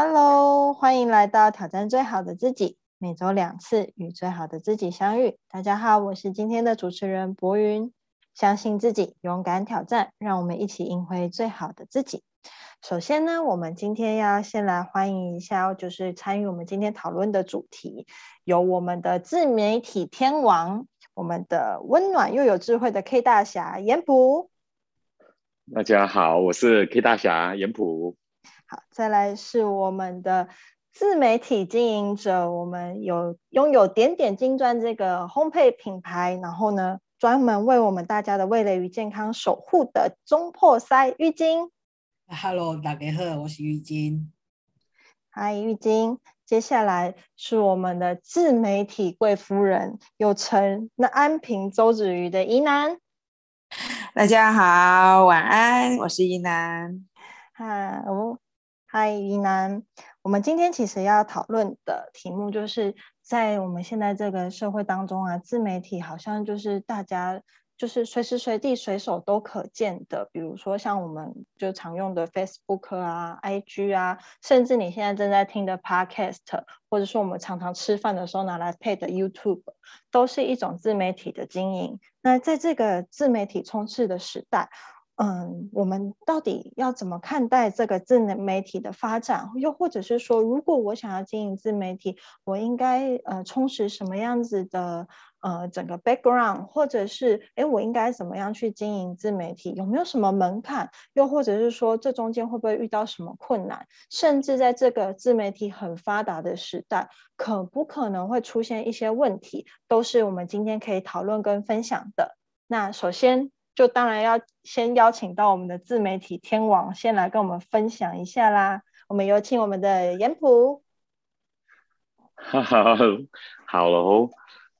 Hello，欢迎来到挑战最好的自己，每周两次与最好的自己相遇。大家好，我是今天的主持人博云。相信自己，勇敢挑战，让我们一起赢回最好的自己。首先呢，我们今天要先来欢迎一下，就是参与我们今天讨论的主题，有我们的自媒体天王，我们的温暖又有智慧的 K 大侠严普。大家好，我是 K 大侠严普。好，再来是我们的自媒体经营者，我们有拥有点点金砖这个烘焙品牌，然后呢，专门为我们大家的味蕾与健康守护的中破塞浴巾。Hello，大家好，我是浴巾。嗨，浴巾。接下来是我们的自媒体贵夫人，又称那安平周子瑜的宜南。大家好，晚安，我是宜南。嗨，我。嗨，宜南。我们今天其实要讨论的题目，就是在我们现在这个社会当中啊，自媒体好像就是大家就是随时随地随手都可见的。比如说像我们就常用的 Facebook 啊、IG 啊，甚至你现在正在听的 Podcast，或者说我们常常吃饭的时候拿来配的 YouTube，都是一种自媒体的经营。那在这个自媒体充斥的时代，嗯，我们到底要怎么看待这个自媒体的发展？又或者是说，如果我想要经营自媒体，我应该呃充实什么样子的呃整个 background，或者是哎，我应该怎么样去经营自媒体？有没有什么门槛？又或者是说，这中间会不会遇到什么困难？甚至在这个自媒体很发达的时代，可不可能会出现一些问题？都是我们今天可以讨论跟分享的。那首先。就当然要先邀请到我们的自媒体天王，先来跟我们分享一下啦。我们有请我们的严普。哈哈，好了哦，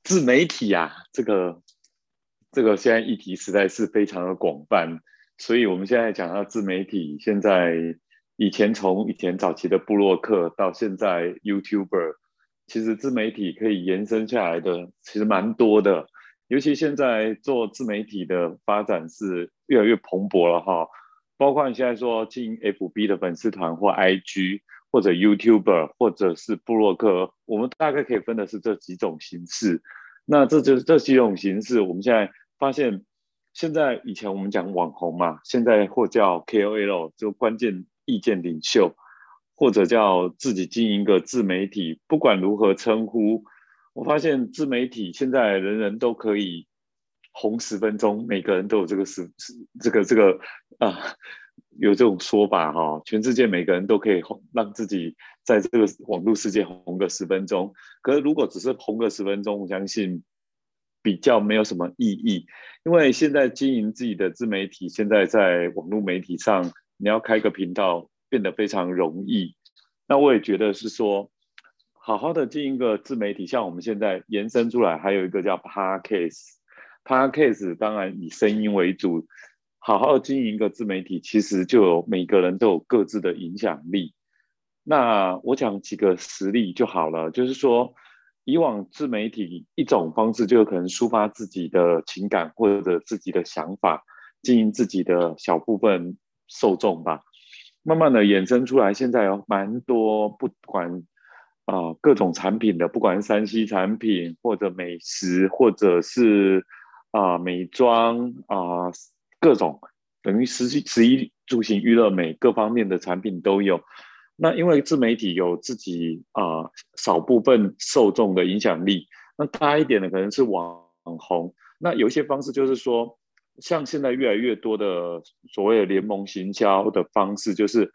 自媒体啊，这个这个现在议题实在是非常的广泛，所以我们现在讲到自媒体，现在以前从以前早期的布洛克到现在 YouTuber，其实自媒体可以延伸下来的其实蛮多的。尤其现在做自媒体的发展是越来越蓬勃了哈，包括你现在说进 FB 的粉丝团或 IG 或者 YouTuber 或者是布洛克，我们大概可以分的是这几种形式。那这就是这几种形式，我们现在发现，现在以前我们讲网红嘛，现在或叫 KOL，就关键意见领袖，或者叫自己经营一个自媒体，不管如何称呼。我发现自媒体现在人人都可以红十分钟，每个人都有这个十这个这个啊，有这种说法哈。全世界每个人都可以红，让自己在这个网络世界红个十分钟。可是如果只是红个十分钟，我相信比较没有什么意义，因为现在经营自己的自媒体，现在在网络媒体上，你要开个频道变得非常容易。那我也觉得是说。好好的经营一个自媒体，像我们现在延伸出来，还有一个叫 Podcast，Podcast 当然以声音为主。好好经营一个自媒体，其实就有每个人都有各自的影响力。那我讲几个实例就好了，就是说，以往自媒体一种方式，就有可能抒发自己的情感或者自己的想法，经营自己的小部分受众吧。慢慢的衍生出来，现在有蛮多不管。啊，各种产品的，不管是三 C 产品，或者美食，或者是啊美妆啊，各种等于十十一住行娱乐美各方面的产品都有。那因为自媒体有自己啊少部分受众的影响力，那大一点的可能是网红。那有一些方式就是说，像现在越来越多的所谓的联盟行销的方式，就是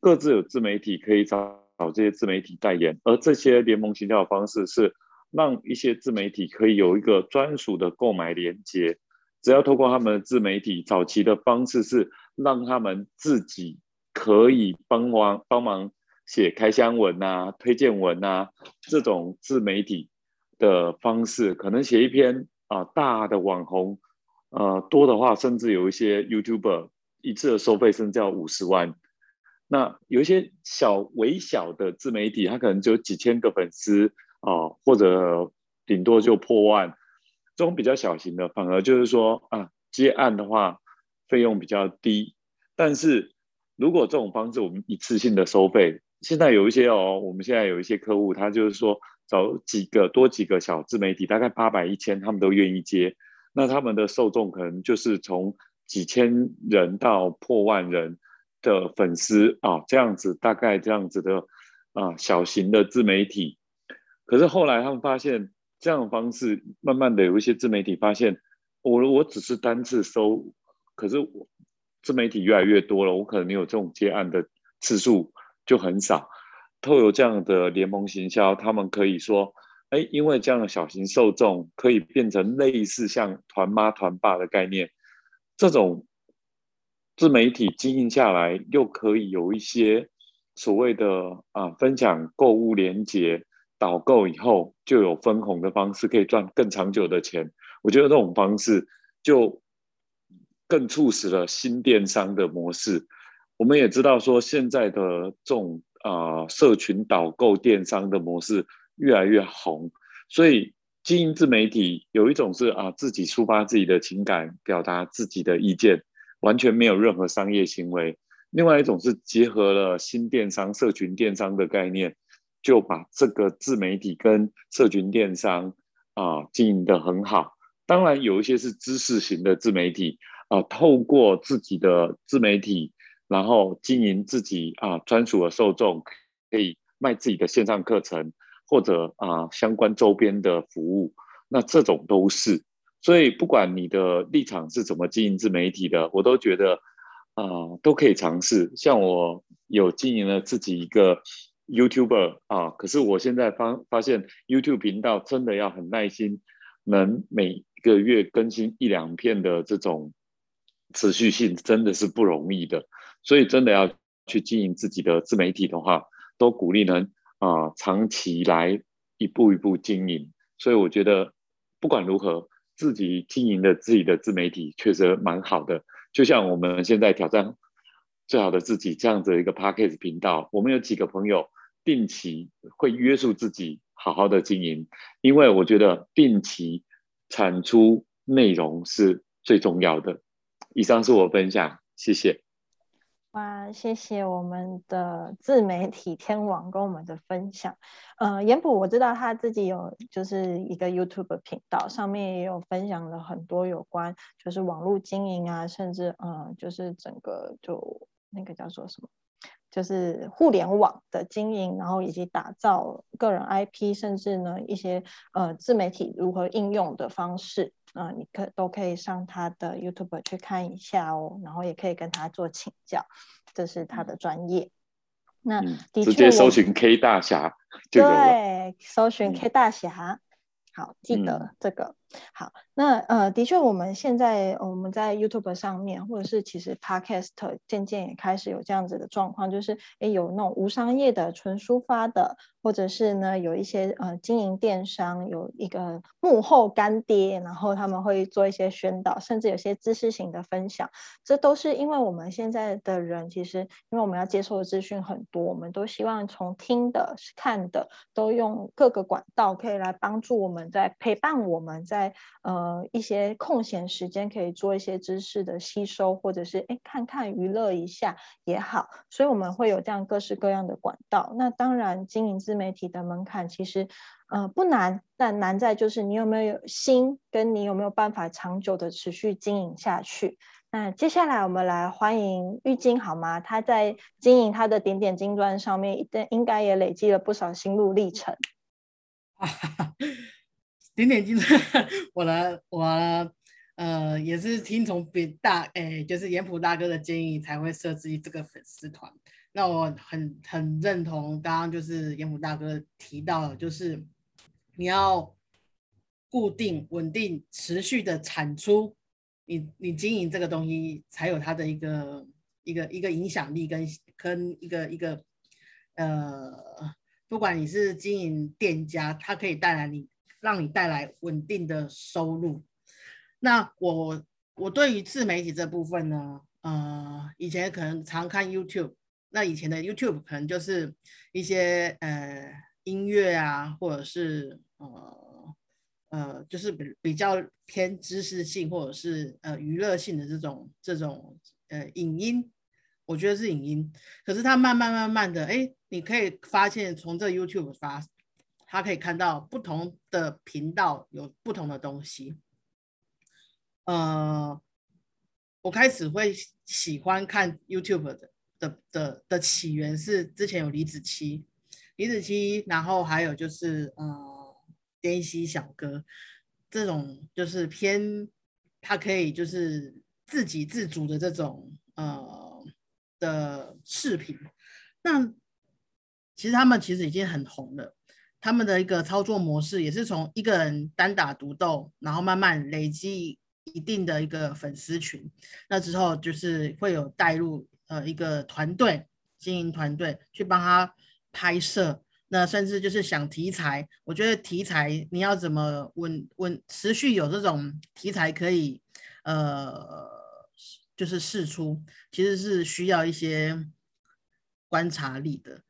各自有自媒体可以找。找这些自媒体代言，而这些联盟行销的方式是让一些自媒体可以有一个专属的购买链接，只要透过他们的自媒体，早期的方式是让他们自己可以帮忙帮忙写开箱文啊、推荐文啊这种自媒体的方式，可能写一篇啊大的网红，呃多的话，甚至有一些 YouTuber 一次的收费甚至要五十万。那有一些小微小的自媒体，它可能只有几千个粉丝啊，或者顶多就破万。这种比较小型的，反而就是说啊，接案的话费用比较低。但是如果这种方式我们一次性的收费，现在有一些哦，我们现在有一些客户，他就是说找几个多几个小自媒体，大概八百一千，他们都愿意接。那他们的受众可能就是从几千人到破万人的粉丝啊，这样子大概这样子的啊小型的自媒体。可是后来他们发现，这样的方式慢慢的有一些自媒体发现，我我只是单次收，可是自媒体越来越多了，我可能有这种接案的次数。就很少，透过这样的联盟行销，他们可以说，哎，因为这样的小型受众可以变成类似像团妈团爸的概念，这种自媒体经营下来，又可以有一些所谓的啊分享购物连接，导购以后就有分红的方式，可以赚更长久的钱。我觉得这种方式就更促使了新电商的模式。我们也知道说，现在的这种啊社群导购电商的模式越来越红，所以经营自媒体有一种是啊自己抒发自己的情感，表达自己的意见，完全没有任何商业行为；另外一种是结合了新电商、社群电商的概念，就把这个自媒体跟社群电商啊经营的很好。当然，有一些是知识型的自媒体啊，透过自己的自媒体。然后经营自己啊专属的受众，可以卖自己的线上课程或者啊相关周边的服务，那这种都是。所以不管你的立场是怎么经营自媒体的，我都觉得啊都可以尝试。像我有经营了自己一个 YouTuber 啊，可是我现在发发现 YouTube 频道真的要很耐心，能每个月更新一两片的这种持续性，真的是不容易的。所以真的要去经营自己的自媒体的话，都鼓励人啊长期来一步一步经营。所以我觉得不管如何，自己经营的自己的自媒体确实蛮好的。就像我们现在挑战最好的自己这样子一个 p a c k a g e 频道，我们有几个朋友定期会约束自己好好的经营，因为我觉得定期产出内容是最重要的。以上是我分享，谢谢。哇，谢谢我们的自媒体天王跟我们的分享。呃，严普我知道他自己有就是一个 YouTube 频道，上面也有分享了很多有关就是网络经营啊，甚至呃就是整个就那个叫做什么，就是互联网的经营，然后以及打造个人 IP，甚至呢一些呃自媒体如何应用的方式。啊，你可都可以上他的 YouTube 去看一下哦，然后也可以跟他做请教，这是他的专业。那直接搜寻 K 大侠就对，搜寻 K 大侠。好，记得这个好。那呃，的确，我们现在我们在 YouTube 上面，或者是其实 Podcast 渐渐也开始有这样子的状况，就是诶，有那种无商业的纯抒发的，或者是呢，有一些呃经营电商有一个幕后干爹，然后他们会做一些宣导，甚至有些知识型的分享。这都是因为我们现在的人，其实因为我们要接受的资讯很多，我们都希望从听的、看的，都用各个管道可以来帮助我们。在陪伴我们在在呃一些空闲时间，可以做一些知识的吸收，或者是哎看看娱乐一下也好，所以我们会有这样各式各样的管道。那当然，经营自媒体的门槛其实呃不难，但难在就是你有没有心，跟你有没有办法长久的持续经营下去。那接下来我们来欢迎玉晶好吗？他在经营他的点点金砖上面，应该也累积了不少心路历程。点点金，我呢，我呃也是听从别大诶，就是严普大哥的建议才会设置这个粉丝团。那我很很认同刚刚就是严普大哥提到的，就是你要固定、稳定、持续的产出，你你经营这个东西才有它的一个一个一个影响力跟跟一个一个呃，不管你是经营店家，它可以带来你。让你带来稳定的收入。那我我对于自媒体这部分呢，呃，以前可能常看 YouTube，那以前的 YouTube 可能就是一些呃音乐啊，或者是呃呃，就是比比较偏知识性或者是呃娱乐性的这种这种呃影音。我觉得是影音，可是它慢慢慢慢的，哎，你可以发现从这 YouTube 发，它可以看到不同的频道有不同的东西。呃，我开始会喜欢看 YouTube 的的的的起源是之前有李子柒，李子柒，然后还有就是呃，滇西小哥这种就是偏，他可以就是自给自足的这种呃。的视频，那其实他们其实已经很红了。他们的一个操作模式也是从一个人单打独斗，然后慢慢累积一定的一个粉丝群。那之后就是会有带入呃一个团队经营团队去帮他拍摄。那甚至就是想题材，我觉得题材你要怎么稳稳持续有这种题材可以呃。就是试出，其实是需要一些观察力的。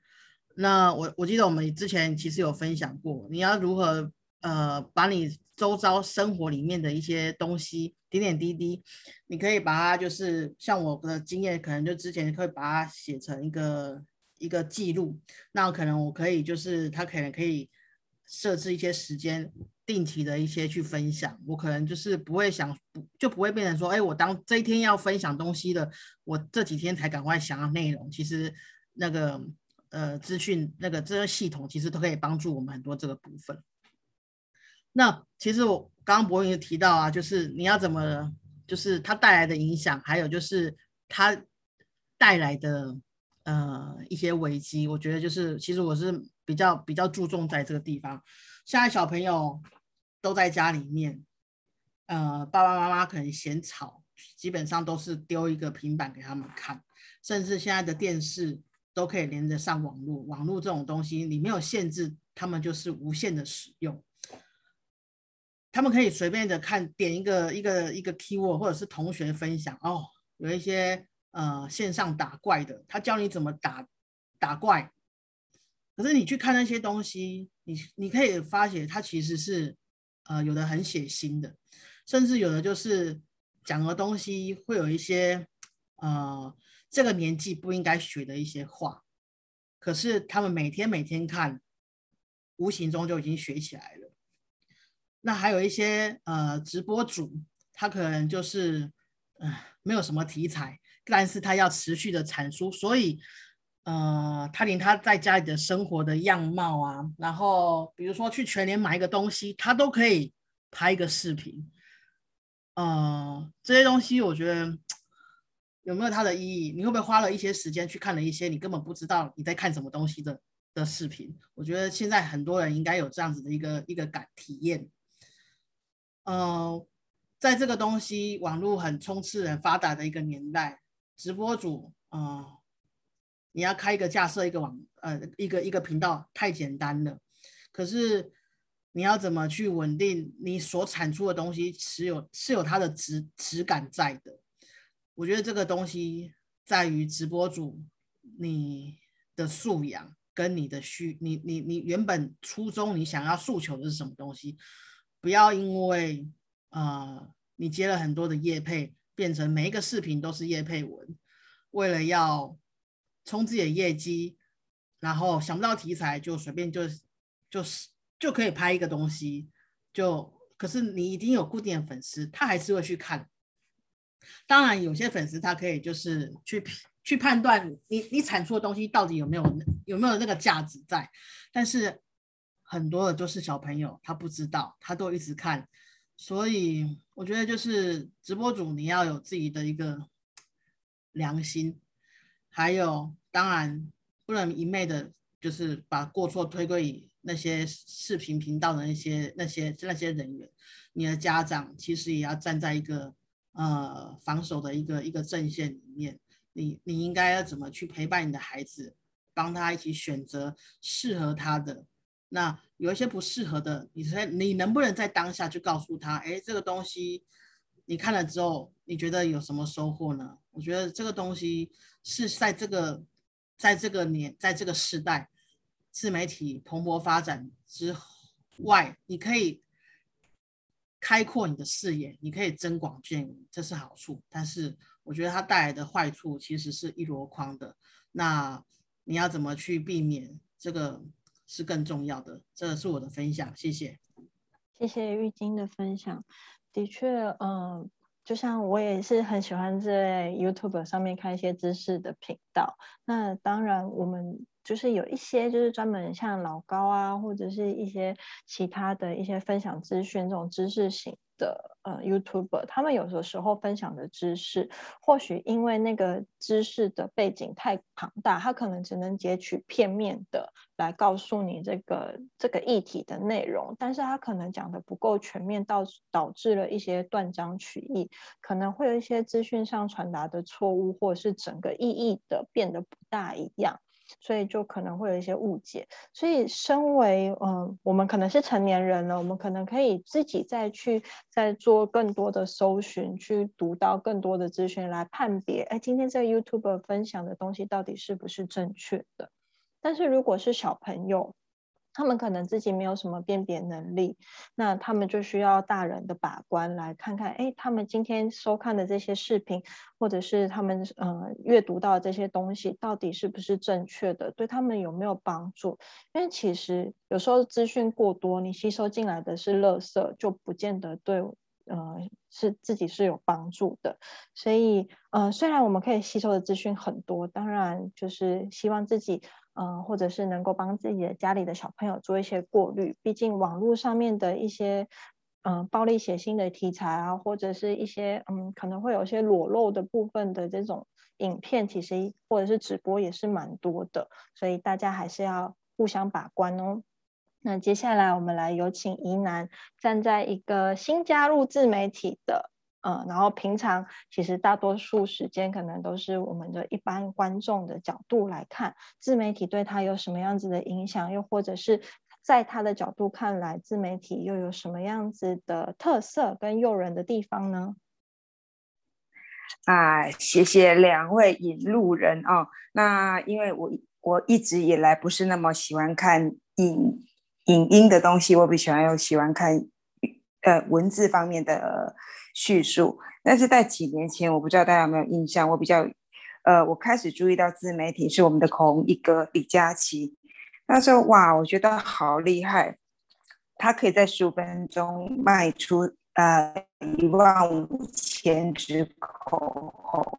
那我我记得我们之前其实有分享过，你要如何呃把你周遭生活里面的一些东西点点滴滴，你可以把它就是像我的经验，可能就之前可以把它写成一个一个记录。那可能我可以就是他可能可以设置一些时间。定期的一些去分享，我可能就是不会想，不就不会变成说，哎，我当这一天要分享东西的，我这几天才赶快想要内容。其实那个呃资讯那个这个系统，其实都可以帮助我们很多这个部分。那其实我刚刚博云提到啊，就是你要怎么，就是它带来的影响，还有就是它带来的呃一些危机，我觉得就是其实我是比较比较注重在这个地方。现在小朋友。都在家里面，呃，爸爸妈妈可能嫌吵，基本上都是丢一个平板给他们看，甚至现在的电视都可以连着上网络，网络这种东西你没有限制，他们就是无限的使用，他们可以随便的看，点一个一个一个 keyword，或者是同学分享哦，有一些呃线上打怪的，他教你怎么打打怪，可是你去看那些东西，你你可以发现它其实是。呃，有的很血腥的，甚至有的就是讲的东西会有一些呃，这个年纪不应该学的一些话，可是他们每天每天看，无形中就已经学起来了。那还有一些呃直播主，他可能就是嗯没有什么题材，但是他要持续的产出，所以。呃，他连他在家里的生活的样貌啊，然后比如说去全联买一个东西，他都可以拍一个视频。呃，这些东西我觉得有没有它的意义？你会不会花了一些时间去看了一些你根本不知道你在看什么东西的的视频？我觉得现在很多人应该有这样子的一个一个感体验。呃，在这个东西网络很充斥、很发达的一个年代，直播主啊。你要开一个架设一个网呃一个一个频道太简单了，可是你要怎么去稳定你所产出的东西是有是有它的质质感在的？我觉得这个东西在于直播主你的素养跟你的需你你你原本初衷你想要诉求的是什么东西？不要因为呃你接了很多的业配，变成每一个视频都是业配文，为了要。冲自己的业绩，然后想不到题材就随便就就是就可以拍一个东西，就可是你已经有固定的粉丝，他还是会去看。当然，有些粉丝他可以就是去去判断你你产出的东西到底有没有有没有那个价值在，但是很多的都是小朋友，他不知道，他都一直看，所以我觉得就是直播主你要有自己的一个良心。还有，当然不能一昧的，就是把过错推给那些视频频道的那些、那些、那些人员。你的家长其实也要站在一个呃防守的一个一个阵线里面。你你应该要怎么去陪伴你的孩子，帮他一起选择适合他的。那有一些不适合的，你在你能不能在当下就告诉他，哎，这个东西你看了之后，你觉得有什么收获呢？我觉得这个东西。是在这个，在这个年，在这个时代，自媒体蓬勃发展之外，你可以开阔你的视野，你可以增广见闻，这是好处。但是我觉得它带来的坏处其实是一箩筐的。那你要怎么去避免？这个是更重要的。这是我的分享，谢谢。谢谢玉晶的分享。的确，嗯，就像我也是很喜欢在 YouTube 上面看一些知识的频道。那当然，我们。就是有一些就是专门像老高啊，或者是一些其他的一些分享资讯这种知识型的呃 YouTuber，他们有的时候分享的知识，或许因为那个知识的背景太庞大，他可能只能截取片面的来告诉你这个这个议题的内容，但是他可能讲的不够全面，导导致了一些断章取义，可能会有一些资讯上传达的错误，或者是整个意义的变得不大一样。所以就可能会有一些误解，所以身为嗯，我们可能是成年人了，我们可能可以自己再去再做更多的搜寻，去读到更多的资讯来判别，哎，今天这个 YouTube 分享的东西到底是不是正确的？但是如果是小朋友，他们可能自己没有什么辨别能力，那他们就需要大人的把关来看看，哎，他们今天收看的这些视频，或者是他们呃阅读到这些东西，到底是不是正确的，对他们有没有帮助？因为其实有时候资讯过多，你吸收进来的是垃圾，就不见得对呃是自己是有帮助的。所以呃，虽然我们可以吸收的资讯很多，当然就是希望自己。呃，或者是能够帮自己的家里的小朋友做一些过滤，毕竟网络上面的一些嗯暴力血腥的题材啊，或者是一些嗯可能会有一些裸露的部分的这种影片，其实或者是直播也是蛮多的，所以大家还是要互相把关哦。那接下来我们来有请宜南站在一个新加入自媒体的。嗯，然后平常其实大多数时间可能都是我们的一般观众的角度来看自媒体对他有什么样子的影响，又或者是在他的角度看来，自媒体又有什么样子的特色跟诱人的地方呢？啊，谢谢两位引路人哦。那因为我我一直以来不是那么喜欢看影影音的东西，我比喜欢又喜欢看呃文字方面的。叙述，但是在几年前，我不知道大家有没有印象，我比较，呃，我开始注意到自媒体是我们的口红一哥李佳琦。那时候哇，我觉得好厉害，他可以在十五分钟卖出呃一万五千支口红。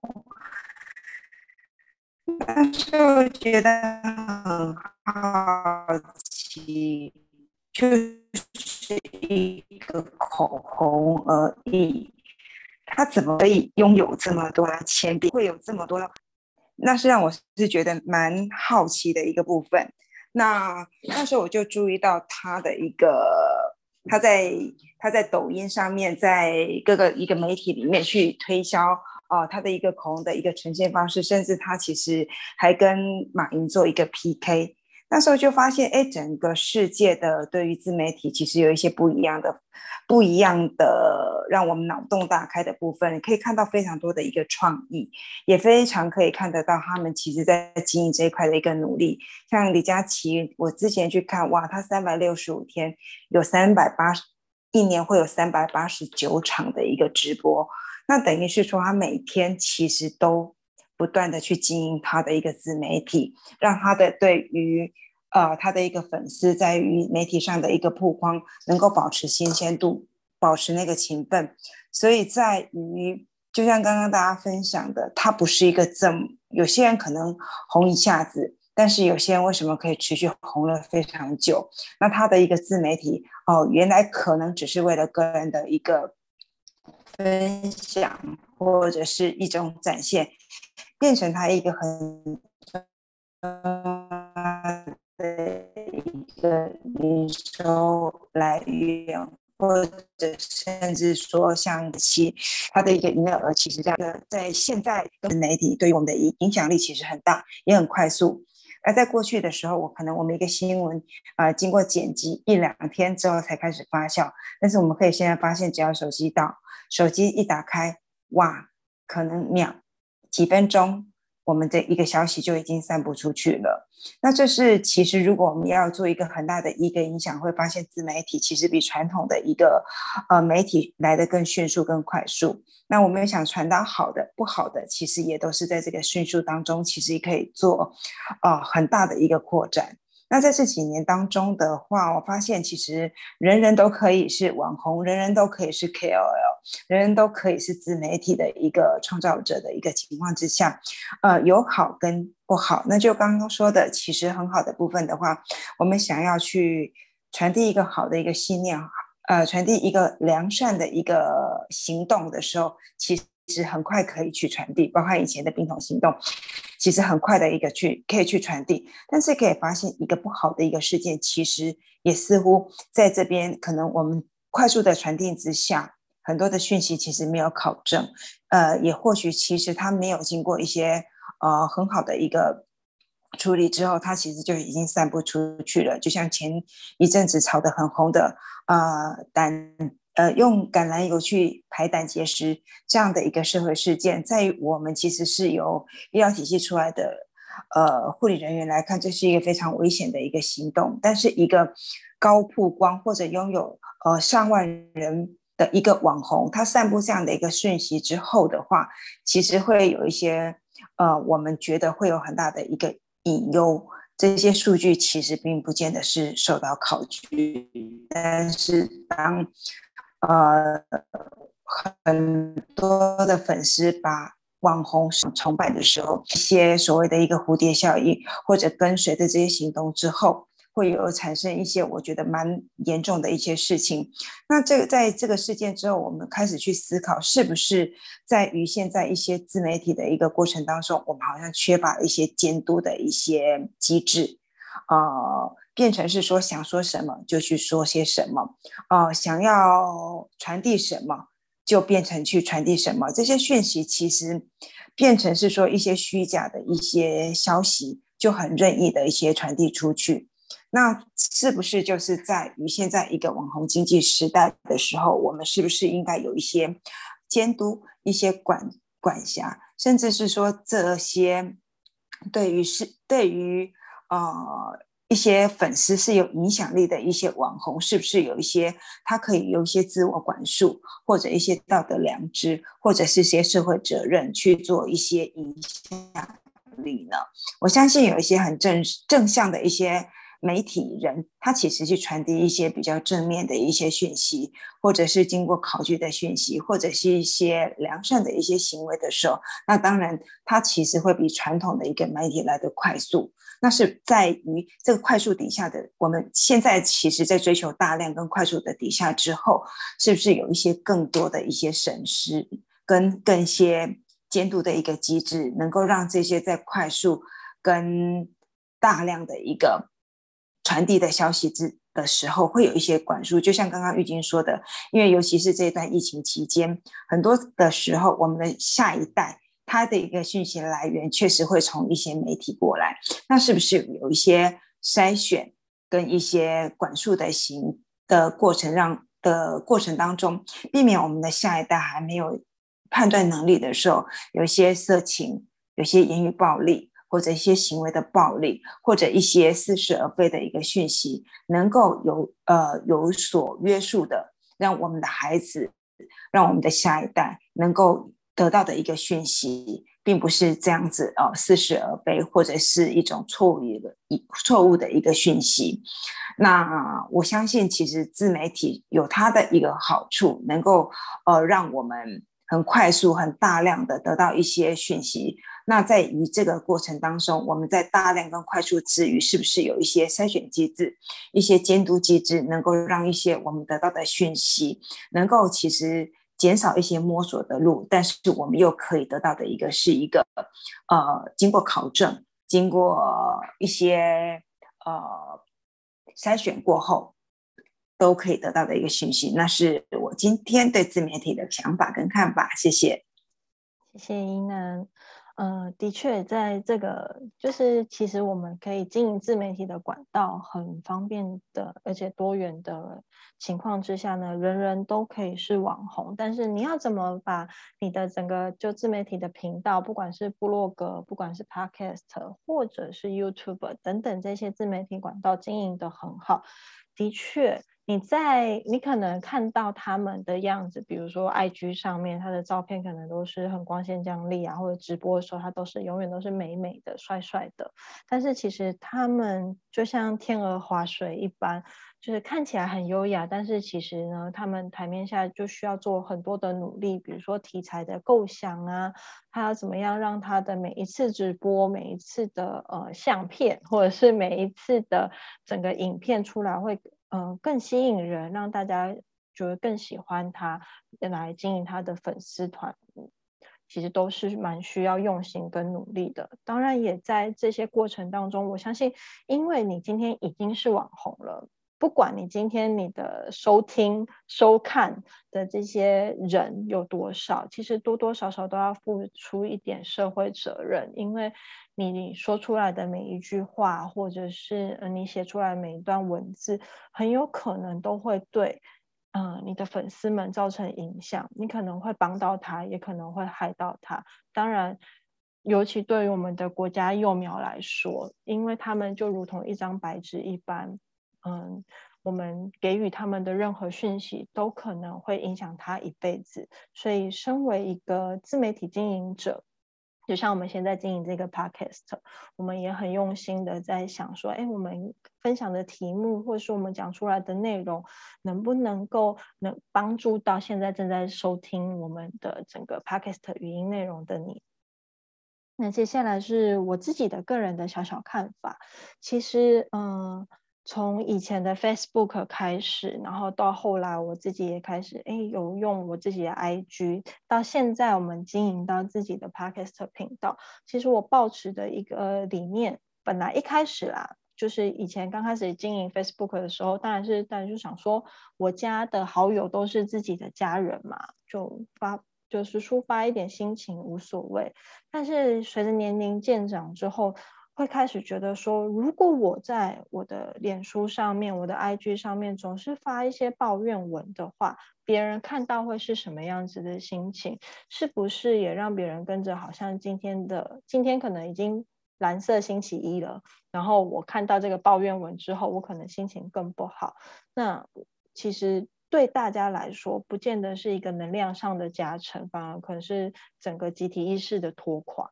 那时候觉得很好奇，就。是一个口红而已，他怎么可以拥有这么多的铅笔，会有这么多的？那是让我是觉得蛮好奇的一个部分。那 那时候我就注意到他的一个，他在他在抖音上面，在各个一个媒体里面去推销啊，他的一个口红的一个呈现方式，甚至他其实还跟马云做一个 PK。那时候就发现，哎，整个世界的对于自媒体其实有一些不一样的、不一样的让我们脑洞大开的部分，可以看到非常多的一个创意，也非常可以看得到他们其实在经营这一块的一个努力。像李佳琦，我之前去看，哇，他三百六十五天有三百八十，一年会有三百八十九场的一个直播，那等于是说他每天其实都。不断的去经营他的一个自媒体，让他的对于呃他的一个粉丝在于媒体上的一个曝光能够保持新鲜度，保持那个勤奋。所以在于就像刚刚大家分享的，他不是一个这么有些人可能红一下子，但是有些人为什么可以持续红了非常久？那他的一个自媒体哦，原来可能只是为了个人的一个分享或者是一种展现。变成他一个很的一个营收来源，或者甚至说像其他的一个营业额，其实这样的在现在媒体对于我们的影影响力其实很大，也很快速。而在过去的时候，我可能我们一个新闻啊，经过剪辑一两天之后才开始发酵，但是我们可以现在发现，只要手机到，手机一打开，哇，可能秒。几分钟，我们的一个消息就已经散布出去了。那这是其实，如果我们要做一个很大的一个影响，会发现自媒体其实比传统的一个呃媒体来的更迅速、更快速。那我们想传达好的、不好的，其实也都是在这个迅速当中，其实也可以做呃很大的一个扩展。那在这几年当中的话，我发现其实人人都可以是网红，人人都可以是 KOL，人人都可以是自媒体的一个创造者的一个情况之下，呃，有好跟不好。那就刚刚说的，其实很好的部分的话，我们想要去传递一个好的一个信念，呃，传递一个良善的一个行动的时候，其实。很快可以去传递，包括以前的冰桶行动，其实很快的一个去可以去传递。但是可以发现一个不好的一个事件，其实也似乎在这边可能我们快速的传递之下，很多的讯息其实没有考证，呃，也或许其实它没有经过一些呃很好的一个处理之后，它其实就已经散布出去了。就像前一阵子炒得很红的呃胆。呃，用橄榄油去排胆结石这样的一个社会事件，在于我们其实是由医疗体系出来的呃护理人员来看，这是一个非常危险的一个行动。但是，一个高曝光或者拥有呃上万人的一个网红，他散布这样的一个讯息之后的话，其实会有一些呃，我们觉得会有很大的一个隐忧。这些数据其实并不见得是受到考据，但是当呃，很多的粉丝把网红崇拜的时候，一些所谓的一个蝴蝶效应，或者跟随着这些行动之后，会有产生一些我觉得蛮严重的一些事情。那这个在这个事件之后，我们开始去思考，是不是在于现在一些自媒体的一个过程当中，我们好像缺乏一些监督的一些机制啊。变成是说想说什么就去说些什么，哦，想要传递什么就变成去传递什么。这些讯息其实变成是说一些虚假的一些消息，就很任意的一些传递出去。那是不是就是在于现在一个网红经济时代的时候，我们是不是应该有一些监督、一些管管辖，甚至是说这些对于是对于呃。一些粉丝是有影响力的一些网红，是不是有一些他可以有一些自我管束，或者一些道德良知，或者是一些社会责任去做一些影响力呢？我相信有一些很正正向的一些媒体人，他其实去传递一些比较正面的一些讯息，或者是经过考据的讯息，或者是一些良善的一些行为的时候，那当然他其实会比传统的一个媒体来的快速。那是在于这个快速底下的，我们现在其实，在追求大量跟快速的底下之后，是不是有一些更多的一些审视跟更些监督的一个机制，能够让这些在快速跟大量的一个传递的消息之的时候，会有一些管束？就像刚刚玉晶说的，因为尤其是这段疫情期间，很多的时候，我们的下一代。他的一个讯息来源确实会从一些媒体过来，那是不是有一些筛选跟一些管束的行的过程，让的过程当中，避免我们的下一代还没有判断能力的时候，有一些色情、有些言语暴力或者一些行为的暴力，或者一些似是而非的一个讯息，能够有呃有所约束的，让我们的孩子，让我们的下一代能够。得到的一个讯息，并不是这样子哦，似是而非，或者是一种错误的、一错误的一个讯息。那我相信，其实自媒体有它的一个好处，能够呃让我们很快速、很大量的得到一些讯息。那在于这个过程当中，我们在大量跟快速之余，是不是有一些筛选机制、一些监督机制，能够让一些我们得到的讯息，能够其实。减少一些摸索的路，但是我们又可以得到的一个是一个，呃，经过考证、经过一些呃筛选过后，都可以得到的一个讯息。那是我今天对自媒体的想法跟看法。谢谢，谢谢伊南。嗯，的确，在这个就是其实我们可以经营自媒体的管道很方便的，而且多元的情况之下呢，人人都可以是网红。但是你要怎么把你的整个就自媒体的频道，不管是部落格，不管是 Podcast，或者是 YouTube 等等这些自媒体管道经营的很好，的确。你在你可能看到他们的样子，比如说 IG 上面他的照片可能都是很光鲜亮丽啊，或者直播的时候他都是永远都是美美的、帅帅的。但是其实他们就像天鹅划水一般，就是看起来很优雅，但是其实呢，他们台面下就需要做很多的努力，比如说题材的构想啊，他要怎么样让他的每一次直播、每一次的呃相片，或者是每一次的整个影片出来会。嗯，更吸引人，让大家觉得更喜欢他，来经营他的粉丝团，其实都是蛮需要用心跟努力的。当然，也在这些过程当中，我相信，因为你今天已经是网红了。不管你今天你的收听、收看的这些人有多少，其实多多少少都要付出一点社会责任，因为你你说出来的每一句话，或者是你写出来每一段文字，很有可能都会对嗯你的粉丝们造成影响。你可能会帮到他，也可能会害到他。当然，尤其对于我们的国家幼苗来说，因为他们就如同一张白纸一般。嗯，我们给予他们的任何讯息都可能会影响他一辈子。所以，身为一个自媒体经营者，就像我们现在经营这个 podcast，我们也很用心的在想说，哎，我们分享的题目或是我们讲出来的内容，能不能够能帮助到现在正在收听我们的整个 podcast 语音内容的你？那接下来是我自己的个人的小小看法。其实，嗯。从以前的 Facebook 开始，然后到后来我自己也开始，哎，有用我自己的 IG，到现在我们经营到自己的 Podcast 频道。其实我抱持的一个理念，本来一开始啦，就是以前刚开始经营 Facebook 的时候，当然是当然就想说，我家的好友都是自己的家人嘛，就发就是抒发一点心情无所谓。但是随着年龄渐长之后，会开始觉得说，如果我在我的脸书上面、我的 IG 上面总是发一些抱怨文的话，别人看到会是什么样子的心情？是不是也让别人跟着好像今天的今天可能已经蓝色星期一了，然后我看到这个抱怨文之后，我可能心情更不好。那其实对大家来说，不见得是一个能量上的加成，反而可能是整个集体意识的拖垮。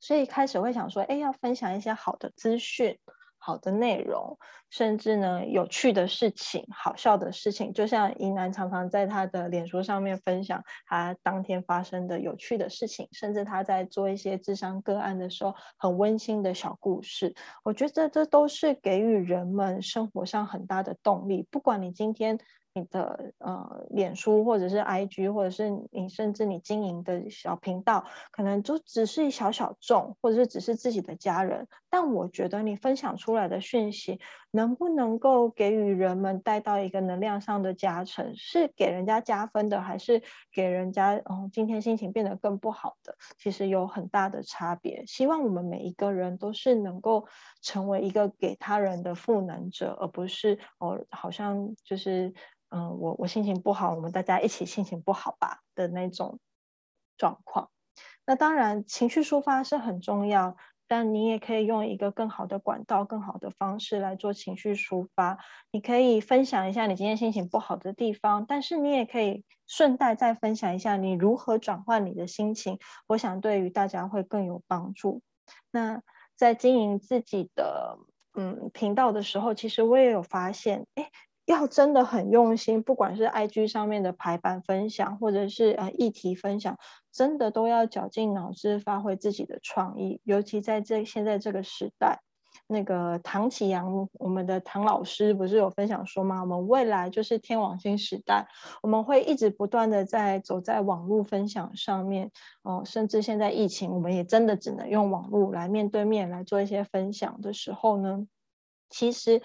所以开始会想说，哎，要分享一些好的资讯、好的内容，甚至呢有趣的事情、好笑的事情。就像怡南常常在他的脸书上面分享他当天发生的有趣的事情，甚至他在做一些智商个案的时候很温馨的小故事。我觉得这都是给予人们生活上很大的动力。不管你今天。你的呃，脸书或者是 IG，或者是你甚至你经营的小频道，可能就只是一小小众，或者是只是自己的家人。但我觉得你分享出来的讯息，能不能够给予人们带到一个能量上的加成，是给人家加分的，还是给人家嗯今天心情变得更不好的？其实有很大的差别。希望我们每一个人都是能够成为一个给他人的赋能者，而不是哦，好像就是。嗯，我我心情不好，我们大家一起心情不好吧的那种状况。那当然，情绪抒发是很重要，但你也可以用一个更好的管道、更好的方式来做情绪抒发。你可以分享一下你今天心情不好的地方，但是你也可以顺带再分享一下你如何转换你的心情。我想对于大家会更有帮助。那在经营自己的嗯频道的时候，其实我也有发现，哎。要真的很用心，不管是 IG 上面的排版分享，或者是呃议题分享，真的都要绞尽脑汁发挥自己的创意。尤其在这现在这个时代，那个唐启阳，我们的唐老师不是有分享说吗？我们未来就是天网星时代，我们会一直不断的在走在网络分享上面哦，甚至现在疫情，我们也真的只能用网络来面对面来做一些分享的时候呢，其实。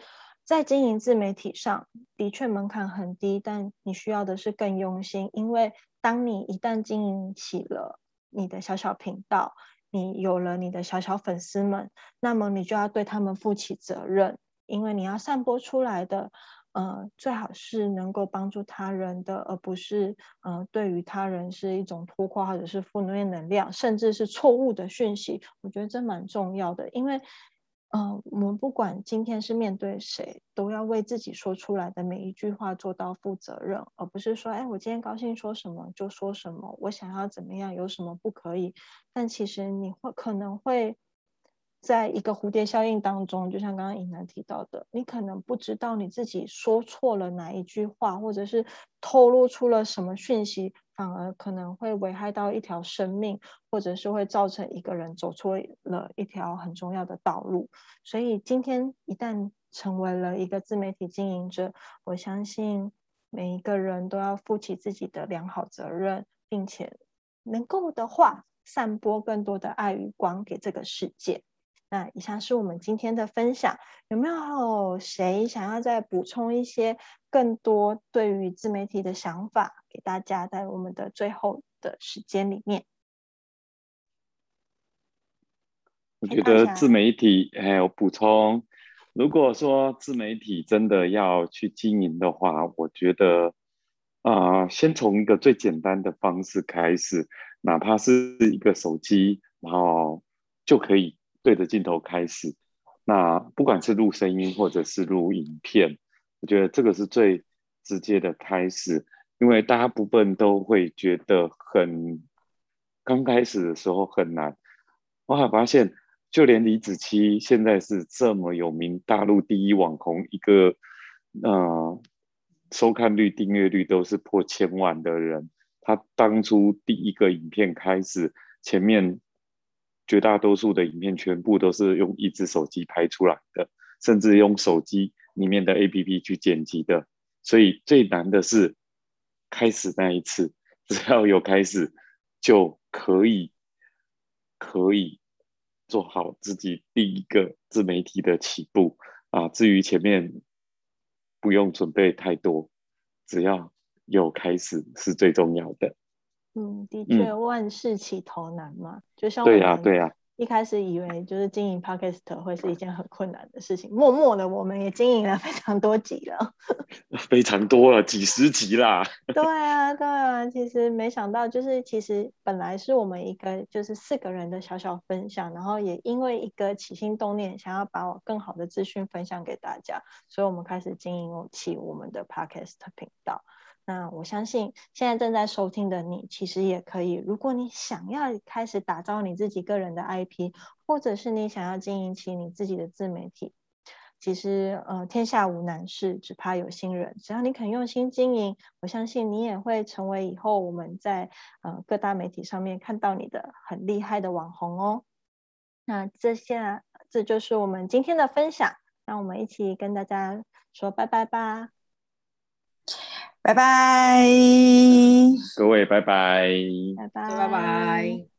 在经营自媒体上的确门槛很低，但你需要的是更用心。因为当你一旦经营起了你的小小频道，你有了你的小小粉丝们，那么你就要对他们负起责任，因为你要散播出来的。呃，最好是能够帮助他人的，而不是呃，对于他人是一种拖垮或者是负面能量，甚至是错误的讯息。我觉得这蛮重要的，因为呃，我们不管今天是面对谁，都要为自己说出来的每一句话做到负责任，而不是说，哎，我今天高兴说什么就说什么，我想要怎么样，有什么不可以？但其实你会可能会。在一个蝴蝶效应当中，就像刚刚尹楠提到的，你可能不知道你自己说错了哪一句话，或者是透露出了什么讯息，反而可能会危害到一条生命，或者是会造成一个人走错了一条很重要的道路。所以今天一旦成为了一个自媒体经营者，我相信每一个人都要负起自己的良好责任，并且能够的话，散播更多的爱与光给这个世界。那以上是我们今天的分享，有没有谁想要再补充一些更多对于自媒体的想法给大家？在我们的最后的时间里面，我觉得自媒体还有补充，如果说自媒体真的要去经营的话，我觉得啊，先从一个最简单的方式开始，哪怕是一个手机，然后就可以。对着镜头开始，那不管是录声音或者是录影片，我觉得这个是最直接的开始，因为大部分都会觉得很刚开始的时候很难。我还发现，就连李子柒现在是这么有名，大陆第一网红，一个呃收看率、订阅率都是破千万的人，他当初第一个影片开始前面。绝大多数的影片全部都是用一只手机拍出来的，甚至用手机里面的 APP 去剪辑的。所以最难的是开始那一次，只要有开始，就可以可以做好自己第一个自媒体的起步啊。至于前面不用准备太多，只要有开始是最重要的。嗯，的确，万事起头难嘛，就像对呀，对呀，一开始以为就是经营 podcast 会是一件很困难的事情，默默的我们也经营了非常多集了，非常多了，几十集啦。对啊，对啊，其实没想到，就是其实本来是我们一个就是四个人的小小分享，然后也因为一个起心动念，想要把我更好的资讯分享给大家，所以我们开始经营起我们的 podcast 频道。那我相信现在正在收听的你，其实也可以。如果你想要开始打造你自己个人的 IP，或者是你想要经营起你自己的自媒体，其实呃，天下无难事，只怕有心人。只要你肯用心经营，我相信你也会成为以后我们在呃各大媒体上面看到你的很厉害的网红哦。那这些这就是我们今天的分享，让我们一起跟大家说拜拜吧。拜拜，各位拜拜，拜拜。拜拜。